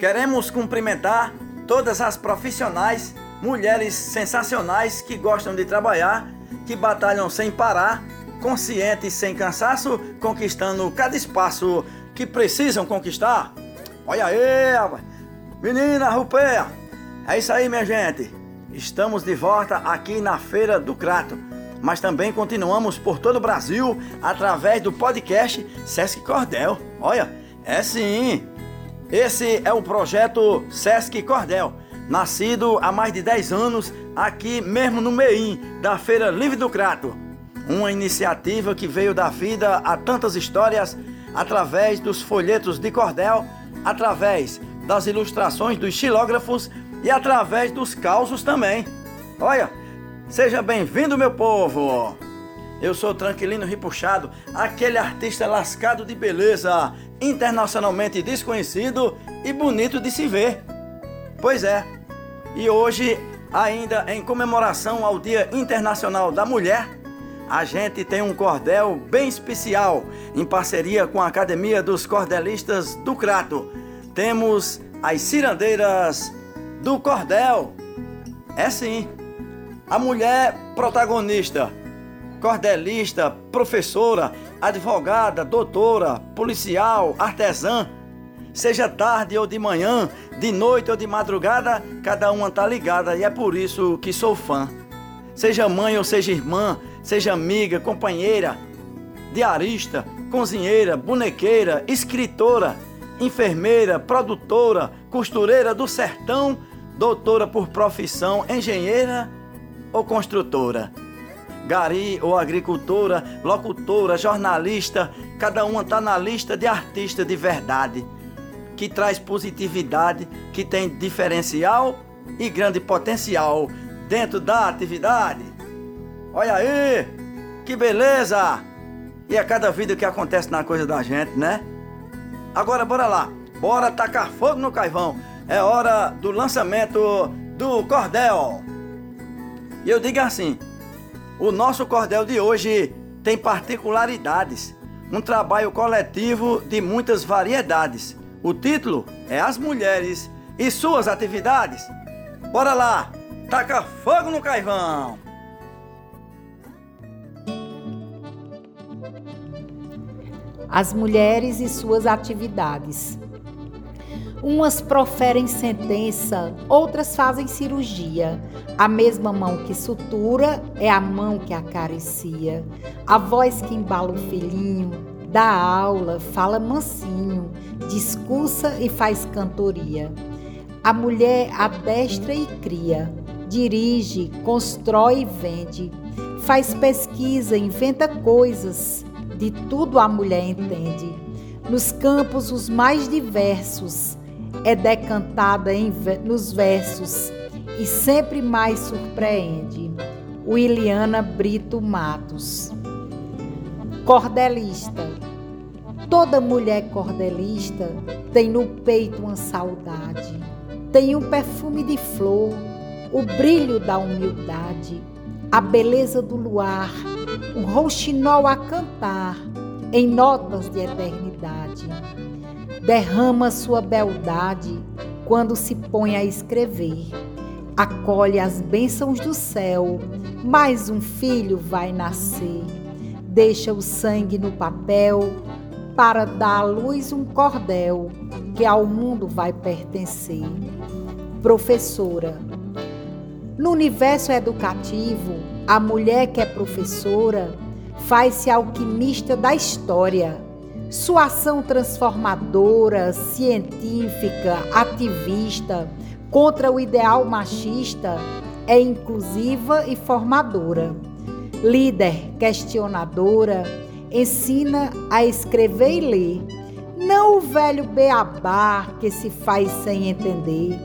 Queremos cumprimentar todas as profissionais, mulheres sensacionais que gostam de trabalhar, que batalham sem parar, conscientes sem cansaço, conquistando cada espaço que precisam conquistar. Olha aí, menina Rupéia. É isso aí, minha gente. Estamos de volta aqui na Feira do Crato, mas também continuamos por todo o Brasil através do podcast Sesc Cordel. Olha, é sim. Esse é o projeto Sesc Cordel, nascido há mais de 10 anos aqui mesmo no Meim da Feira Livre do Crato. Uma iniciativa que veio da vida a tantas histórias através dos folhetos de cordel, através das ilustrações dos xilógrafos e através dos causos também. Olha, seja bem-vindo, meu povo! Eu sou Tranquilino Ripuxado, aquele artista lascado de beleza, internacionalmente desconhecido e bonito de se ver. Pois é, e hoje, ainda em comemoração ao Dia Internacional da Mulher, a gente tem um cordel bem especial em parceria com a Academia dos Cordelistas do Crato. Temos as cirandeiras do cordel. É sim, a mulher protagonista cordelista, professora, advogada, doutora, policial, artesã. Seja tarde ou de manhã, de noite ou de madrugada, cada uma tá ligada e é por isso que sou fã. Seja mãe ou seja irmã, seja amiga, companheira, diarista, cozinheira, bonequeira, escritora, enfermeira, produtora, costureira do sertão, doutora por profissão, engenheira ou construtora gari ou agricultora, locutora, jornalista, cada uma está na lista de artista de verdade, que traz positividade, que tem diferencial e grande potencial dentro da atividade. Olha aí, que beleza! E a cada vida que acontece na coisa da gente, né? Agora bora lá, bora tacar fogo no caivão. É hora do lançamento do cordel. E eu digo assim, o nosso cordel de hoje tem particularidades, um trabalho coletivo de muitas variedades. O título é As Mulheres e Suas Atividades. Bora lá, taca fogo no caivão! As mulheres e suas atividades. Umas proferem sentença, outras fazem cirurgia. A mesma mão que sutura é a mão que acaricia. A voz que embala o filhinho, dá aula, fala mansinho, discursa e faz cantoria. A mulher adestra e cria, dirige, constrói e vende, faz pesquisa, inventa coisas, de tudo a mulher entende. Nos campos os mais diversos, é decantada em, nos versos e sempre mais surpreende. Williana Brito Matos. Cordelista. Toda mulher cordelista tem no peito uma saudade, tem um perfume de flor, o brilho da humildade, a beleza do luar, um rouxinol a cantar em notas de eternidade derrama sua beldade quando se põe a escrever. Acolhe as bênçãos do céu, mais um filho vai nascer. Deixa o sangue no papel para dar à luz um cordel que ao mundo vai pertencer. Professora. No universo educativo, a mulher que é professora faz-se alquimista da história sua ação transformadora, científica, ativista contra o ideal machista é inclusiva e formadora. Líder, questionadora, ensina a escrever e ler. Não o velho beabá que se faz sem entender,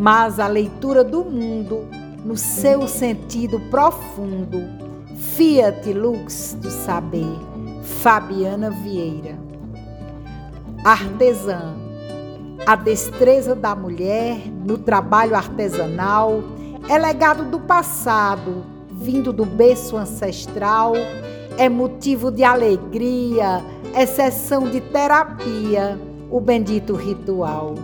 mas a leitura do mundo no seu sentido profundo. Fiat Lux do saber. Fabiana Vieira artesã. A destreza da mulher no trabalho artesanal é legado do passado, vindo do berço ancestral, é motivo de alegria, é sessão de terapia, o bendito ritual.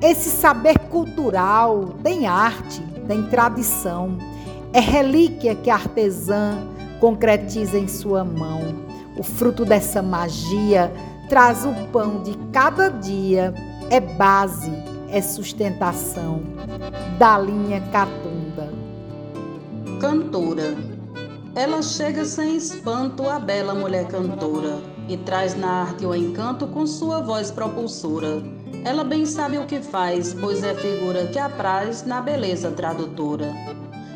Esse saber cultural tem arte, tem tradição, é relíquia que a artesã concretiza em sua mão. O fruto dessa magia traz o pão de cada dia, é base, é sustentação da linha Catunda. Cantora. Ela chega sem espanto a bela mulher cantora e traz na arte o encanto com sua voz propulsora ela bem sabe o que faz, pois é figura que apraz na beleza tradutora.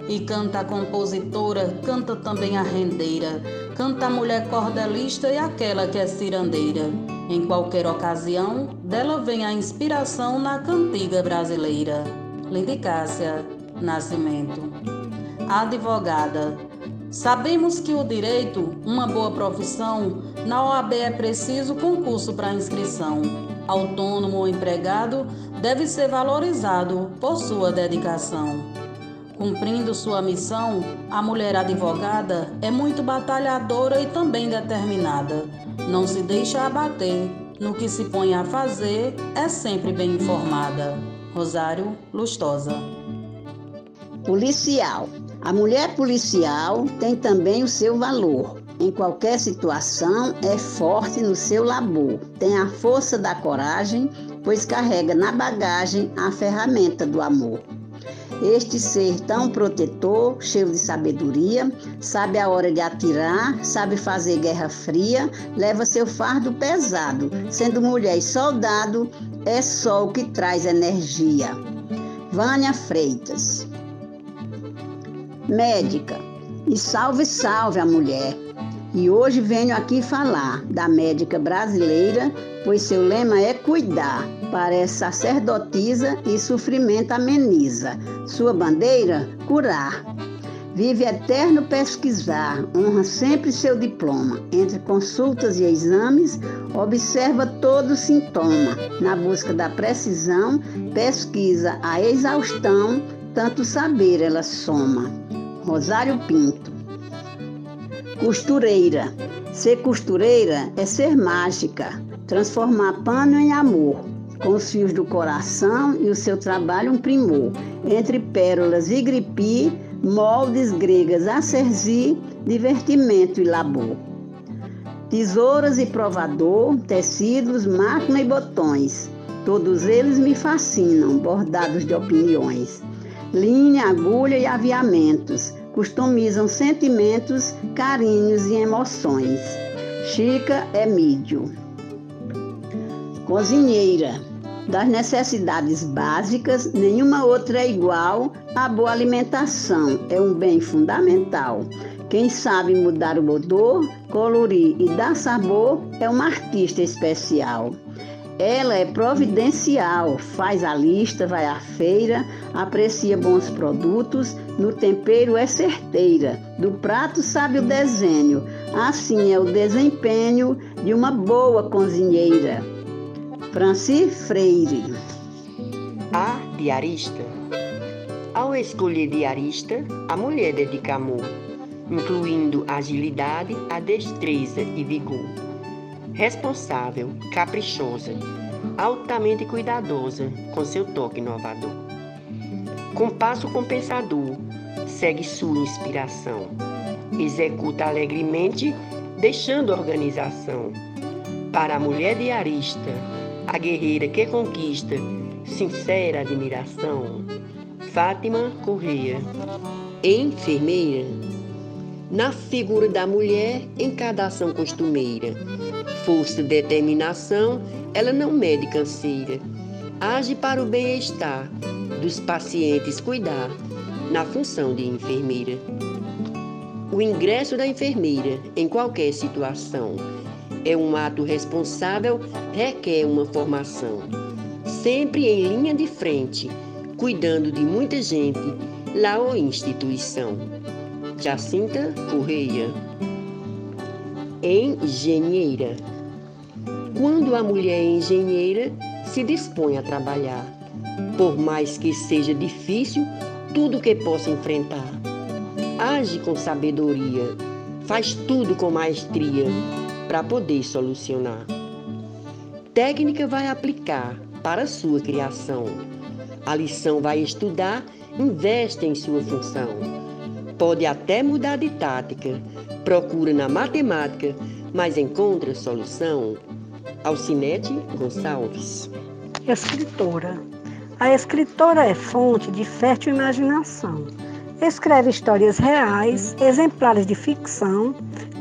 E canta a compositora, canta também a rendeira, canta a mulher cordelista e aquela que é cirandeira. Em qualquer ocasião, dela vem a inspiração na cantiga brasileira. Lindicácia Nascimento. Advogada. Sabemos que o direito, uma boa profissão, na OAB é preciso concurso para inscrição autônomo ou empregado, deve ser valorizado por sua dedicação. Cumprindo sua missão, a mulher advogada é muito batalhadora e também determinada. Não se deixa abater, no que se põe a fazer, é sempre bem informada. Rosário Lustosa. Policial. A mulher policial tem também o seu valor em qualquer situação, é forte no seu labor, tem a força da coragem, pois carrega na bagagem a ferramenta do amor. Este ser tão protetor, cheio de sabedoria, sabe a hora de atirar, sabe fazer guerra fria, leva seu fardo pesado, sendo mulher e soldado, é o que traz energia. Vânia Freitas. Médica. E salve, salve a mulher, e hoje venho aqui falar da médica brasileira, pois seu lema é cuidar, parece sacerdotisa e sofrimento ameniza. Sua bandeira, curar. Vive eterno pesquisar, honra sempre seu diploma. Entre consultas e exames, observa todo sintoma. Na busca da precisão, pesquisa a exaustão, tanto saber ela soma. Rosário Pinto. Costureira. Ser costureira é ser mágica, transformar pano em amor, com os fios do coração e o seu trabalho um primor. Entre pérolas e gripi, moldes gregas a serzi, divertimento e labor. Tesouras e provador, tecidos, máquina e botões, todos eles me fascinam, bordados de opiniões. Linha, agulha e aviamentos, customizam sentimentos, carinhos e emoções. Chica Emídio. Cozinheira. Das necessidades básicas, nenhuma outra é igual. A boa alimentação é um bem fundamental. Quem sabe mudar o odor, colorir e dar sabor é uma artista especial. Ela é providencial, faz a lista, vai à feira, aprecia bons produtos, no tempero é certeira, do prato sabe o desenho, assim é o desempenho de uma boa cozinheira. Franci Freire. A diarista. Ao escolher diarista, a mulher dedica amor, incluindo agilidade, a destreza e vigor responsável, caprichosa, altamente cuidadosa com seu toque inovador. Com passo compensador, segue sua inspiração. Executa alegremente, deixando organização. Para a mulher diarista, a guerreira que conquista, sincera admiração. Fátima Correia. Enfermeira. Na figura da mulher em cada ação costumeira força e determinação, ela não mede canseira. Age para o bem-estar dos pacientes cuidar na função de enfermeira. O ingresso da enfermeira em qualquer situação é um ato responsável, requer uma formação. Sempre em linha de frente, cuidando de muita gente, lá ou instituição. Jacinta Correia. Engenheira. Quando a mulher é engenheira, se dispõe a trabalhar, por mais que seja difícil tudo que possa enfrentar. Age com sabedoria, faz tudo com maestria para poder solucionar. Técnica vai aplicar para sua criação. A lição vai estudar, investe em sua função. Pode até mudar de tática, procura na matemática, mas encontra solução. Alcinete Gonçalves. Escritora. A escritora é fonte de fértil imaginação. Escreve histórias reais, exemplares de ficção,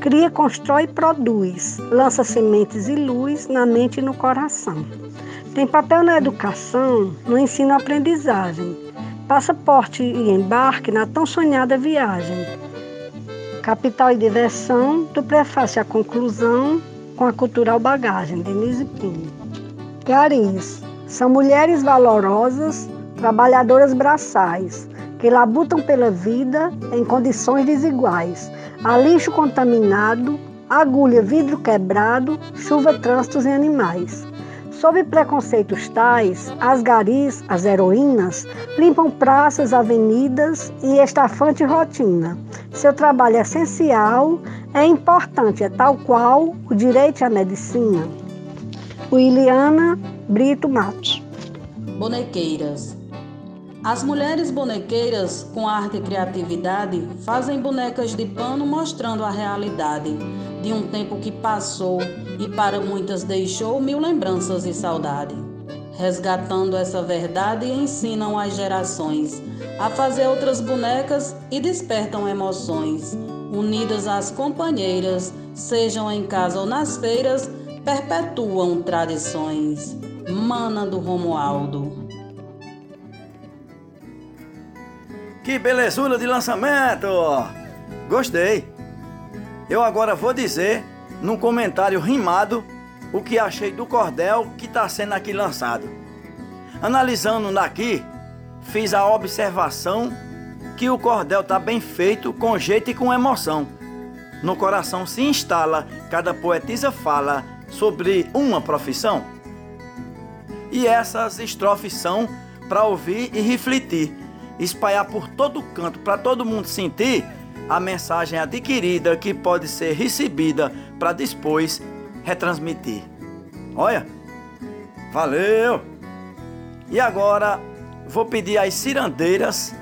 cria, constrói e produz, lança sementes e luz na mente e no coração. Tem papel na educação, no ensino-aprendizagem, passaporte e embarque na tão sonhada viagem. Capital e diversão, do prefácio à conclusão, com a cultural bagagem, Denise Pinho. Garis, são mulheres valorosas, trabalhadoras braçais, que labutam pela vida em condições desiguais. Há lixo contaminado, agulha, vidro quebrado, chuva, trânsitos e animais. Sob preconceitos tais, as garis, as heroínas, limpam praças, avenidas e estafante rotina. Seu trabalho é essencial, é importante, é tal qual o direito à medicina. Williana Brito Matos. Bonequeiras. As mulheres bonequeiras, com arte e criatividade, fazem bonecas de pano mostrando a realidade de um tempo que passou e para muitas deixou mil lembranças e saudade. Resgatando essa verdade, ensinam as gerações a fazer outras bonecas e despertam emoções. Unidas às companheiras, sejam em casa ou nas feiras, perpetuam tradições. Mana do Romualdo. Que belezura de lançamento! Gostei! Eu agora vou dizer, num comentário rimado, o que achei do cordel que está sendo aqui lançado. Analisando daqui, fiz a observação que o cordel está bem feito, com jeito e com emoção. No coração se instala, cada poetisa fala sobre uma profissão. E essas estrofes são para ouvir e refletir espalhar por todo canto, para todo mundo sentir a mensagem adquirida que pode ser recebida para depois retransmitir. Olha, valeu! E agora vou pedir às cirandeiras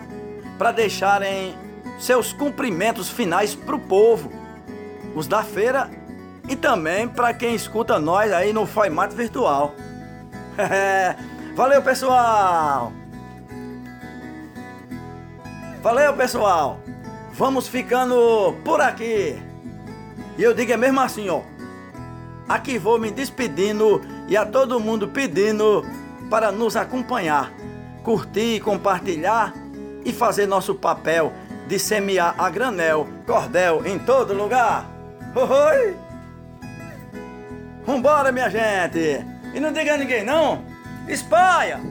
para deixarem seus cumprimentos finais para o povo, os da feira e também para quem escuta nós aí no Foimato Virtual. Valeu, pessoal! Valeu, pessoal. Vamos ficando por aqui. E eu digo é mesmo assim, ó. Aqui vou me despedindo e a todo mundo pedindo para nos acompanhar, curtir, compartilhar e fazer nosso papel de semear a granel, cordel em todo lugar. Oi! Vambora, minha gente! E não diga a ninguém não! Espalha!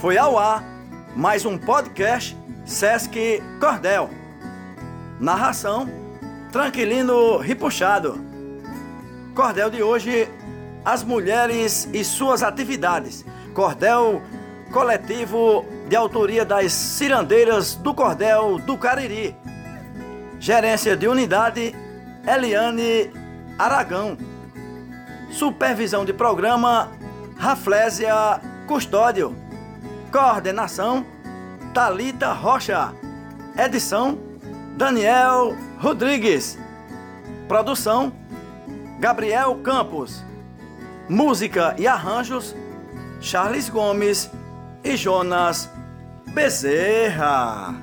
Foi ao ar mais um podcast Sesc Cordel. Narração Tranquilino Ripuxado. Cordel de hoje, as mulheres e suas atividades. Cordel coletivo de autoria das cirandeiras do Cordel do Cariri. Gerência de unidade Eliane Aragão. Supervisão de programa Raflésia Custódio. Coordenação: Talita Rocha. Edição: Daniel Rodrigues. Produção: Gabriel Campos. Música e arranjos: Charles Gomes e Jonas Bezerra.